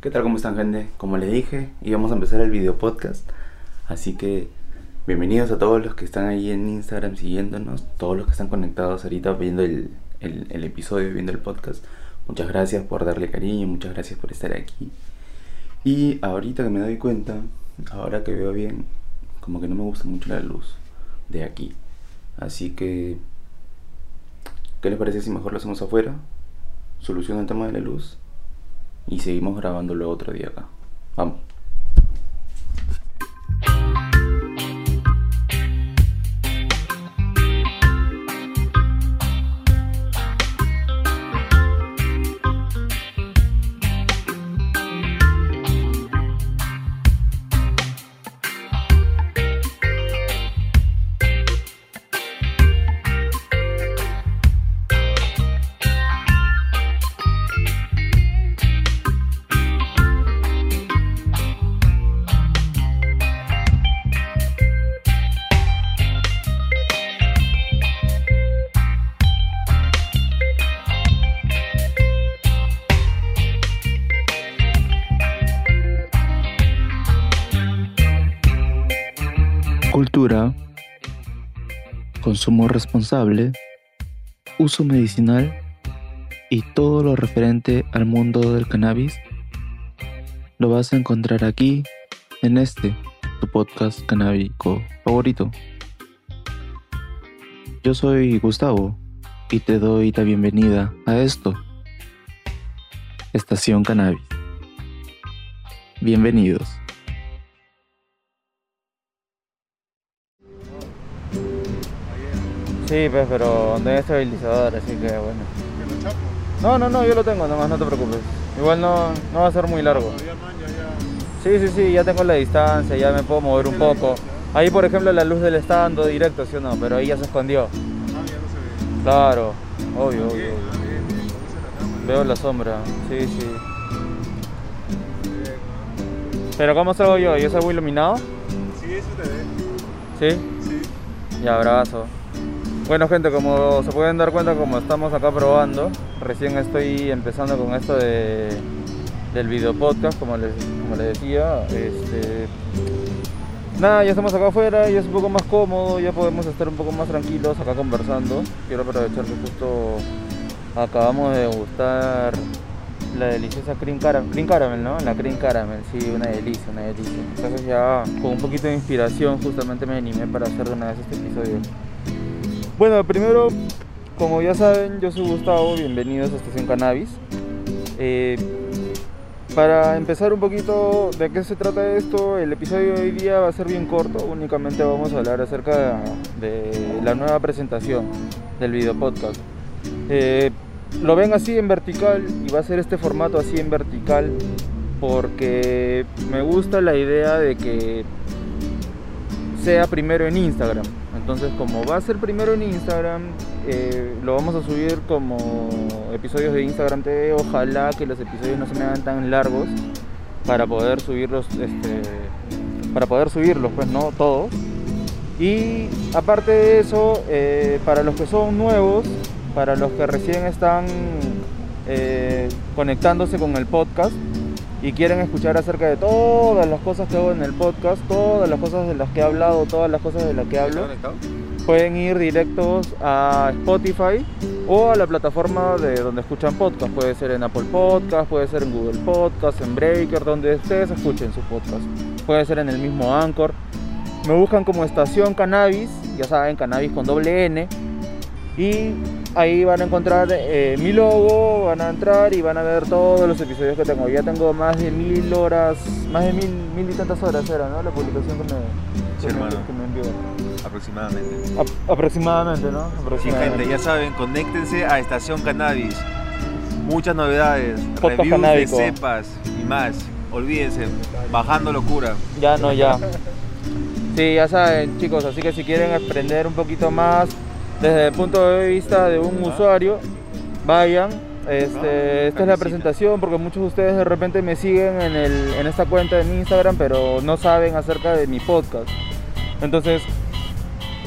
¿Qué tal? ¿Cómo están, gente? Como les dije, íbamos a empezar el video podcast. Así que bienvenidos a todos los que están ahí en Instagram siguiéndonos, todos los que están conectados ahorita viendo el, el, episodio, viendo el podcast. Muchas gracias por darle cariño, muchas gracias por estar aquí. Y ahorita que me doy cuenta, ahora que veo bien, como que no me gusta mucho la luz de aquí. Así que, ¿qué les parece si mejor lo hacemos afuera? Soluciona el tema de la luz y seguimos grabándolo otro día acá. Vamos. Consumo responsable, uso medicinal y todo lo referente al mundo del cannabis lo vas a encontrar aquí en este, tu podcast canábico favorito. Yo soy Gustavo y te doy la bienvenida a esto, Estación Cannabis. Bienvenidos. Sí, pues, pero no hay estabilizador, así que bueno. No, no, no, yo lo tengo, nomás no te preocupes. Igual no, no va a ser muy largo. Sí, sí, sí, ya tengo la distancia, ya me puedo mover un poco. Ahí, por ejemplo, la luz del estando directo, ¿sí o no? Pero ahí ya se escondió. Claro, obvio, obvio. Veo la sombra, sí, sí. Pero ¿cómo salgo yo? ¿Yo salgo iluminado? Sí, eso te ve. ¿Sí? Sí. Ya, abrazo. Bueno gente, como se pueden dar cuenta, como estamos acá probando, recién estoy empezando con esto de, del video podcast, como les, como les decía. Este, nada, ya estamos acá afuera, ya es un poco más cómodo, ya podemos estar un poco más tranquilos acá conversando. Quiero aprovechar que justo acabamos de gustar la deliciosa cream caramel, cream caramel, ¿no? La cream caramel, sí, una delicia, una delicia. Entonces ya con un poquito de inspiración justamente me animé para hacer de una vez este episodio. Bueno, primero, como ya saben, yo soy Gustavo, bienvenidos a Estación Cannabis. Eh, para empezar un poquito de qué se trata esto, el episodio de hoy día va a ser bien corto, únicamente vamos a hablar acerca de, la nueva presentación del video podcast. Eh, lo ven así en vertical y va a ser este formato así en vertical porque me gusta la idea de que sea primero en Instagram. Entonces, como va a ser primero en Instagram, eh, lo vamos a subir como episodios de Instagram TV. Ojalá que los episodios no se me hagan tan largos para poder subirlos, este, para poder subirlos, pues no todos. Y aparte de eso, eh, para los que son nuevos, para los que recién están eh, conectándose con el podcast, y quieren escuchar acerca de todas las cosas que hago en el podcast, todas las cosas de las que he hablado, todas las cosas de las que hablo, pueden ir directos a Spotify o a la plataforma de donde escuchan podcast. Puede ser en Apple Podcast, puede ser en Google Podcast, en Breaker, donde ustedes escuchen su podcast. Puede ser en el mismo Anchor. Me buscan como Estación Cannabis, ya saben, Cannabis con doble N. Y ahí van a encontrar eh, mi logo, van a entrar y van a ver todos los episodios que tengo. Ya tengo más de mil horas, más de mil, mil y tantas horas era, ¿no? La publicación que me, sí, que hermano. me, que me envió. Aproximadamente. A- aproximadamente, ¿no? Sí, gente, ya saben, conéctense a Estación Cannabis. Muchas novedades, Podcast reviews canábico. de cepas y más. Olvídense, bajando locura. Ya no, ya. Sí, ya saben, chicos, así que si quieren aprender un poquito más desde el punto de vista de un usuario, vayan. Este, esta es la presentación porque muchos de ustedes de repente me siguen en, el, en esta cuenta en Instagram, pero no saben acerca de mi podcast. Entonces,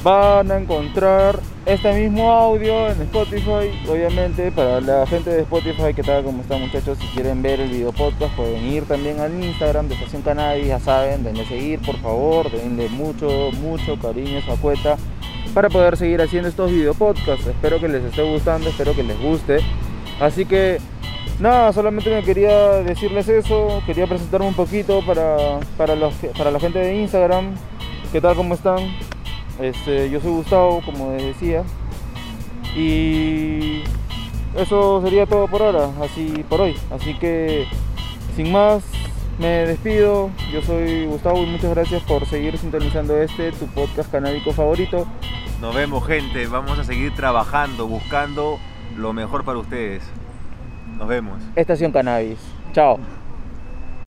van a encontrar este mismo audio en Spotify. Obviamente, para la gente de Spotify, que tal como están muchachos, si quieren ver el video podcast, pueden ir también al Instagram de Estación Cannabis, ya saben, denle seguir, por favor, denle mucho, mucho cariño a su cuenta para poder seguir haciendo estos video podcasts. Espero que les esté gustando, espero que les guste. Así que nada, solamente me quería decirles eso, quería presentarme un poquito para, para, los, para la gente de Instagram. ¿Qué tal? ¿Cómo están? Este, yo soy Gustavo, como les decía. Y eso sería todo por ahora, así por hoy. Así que sin más, me despido. Yo soy Gustavo y muchas gracias por seguir sintonizando este, tu podcast canábico favorito. Nos vemos gente, vamos a seguir trabajando, buscando lo mejor para ustedes. Nos vemos. Estación Cannabis. Chao.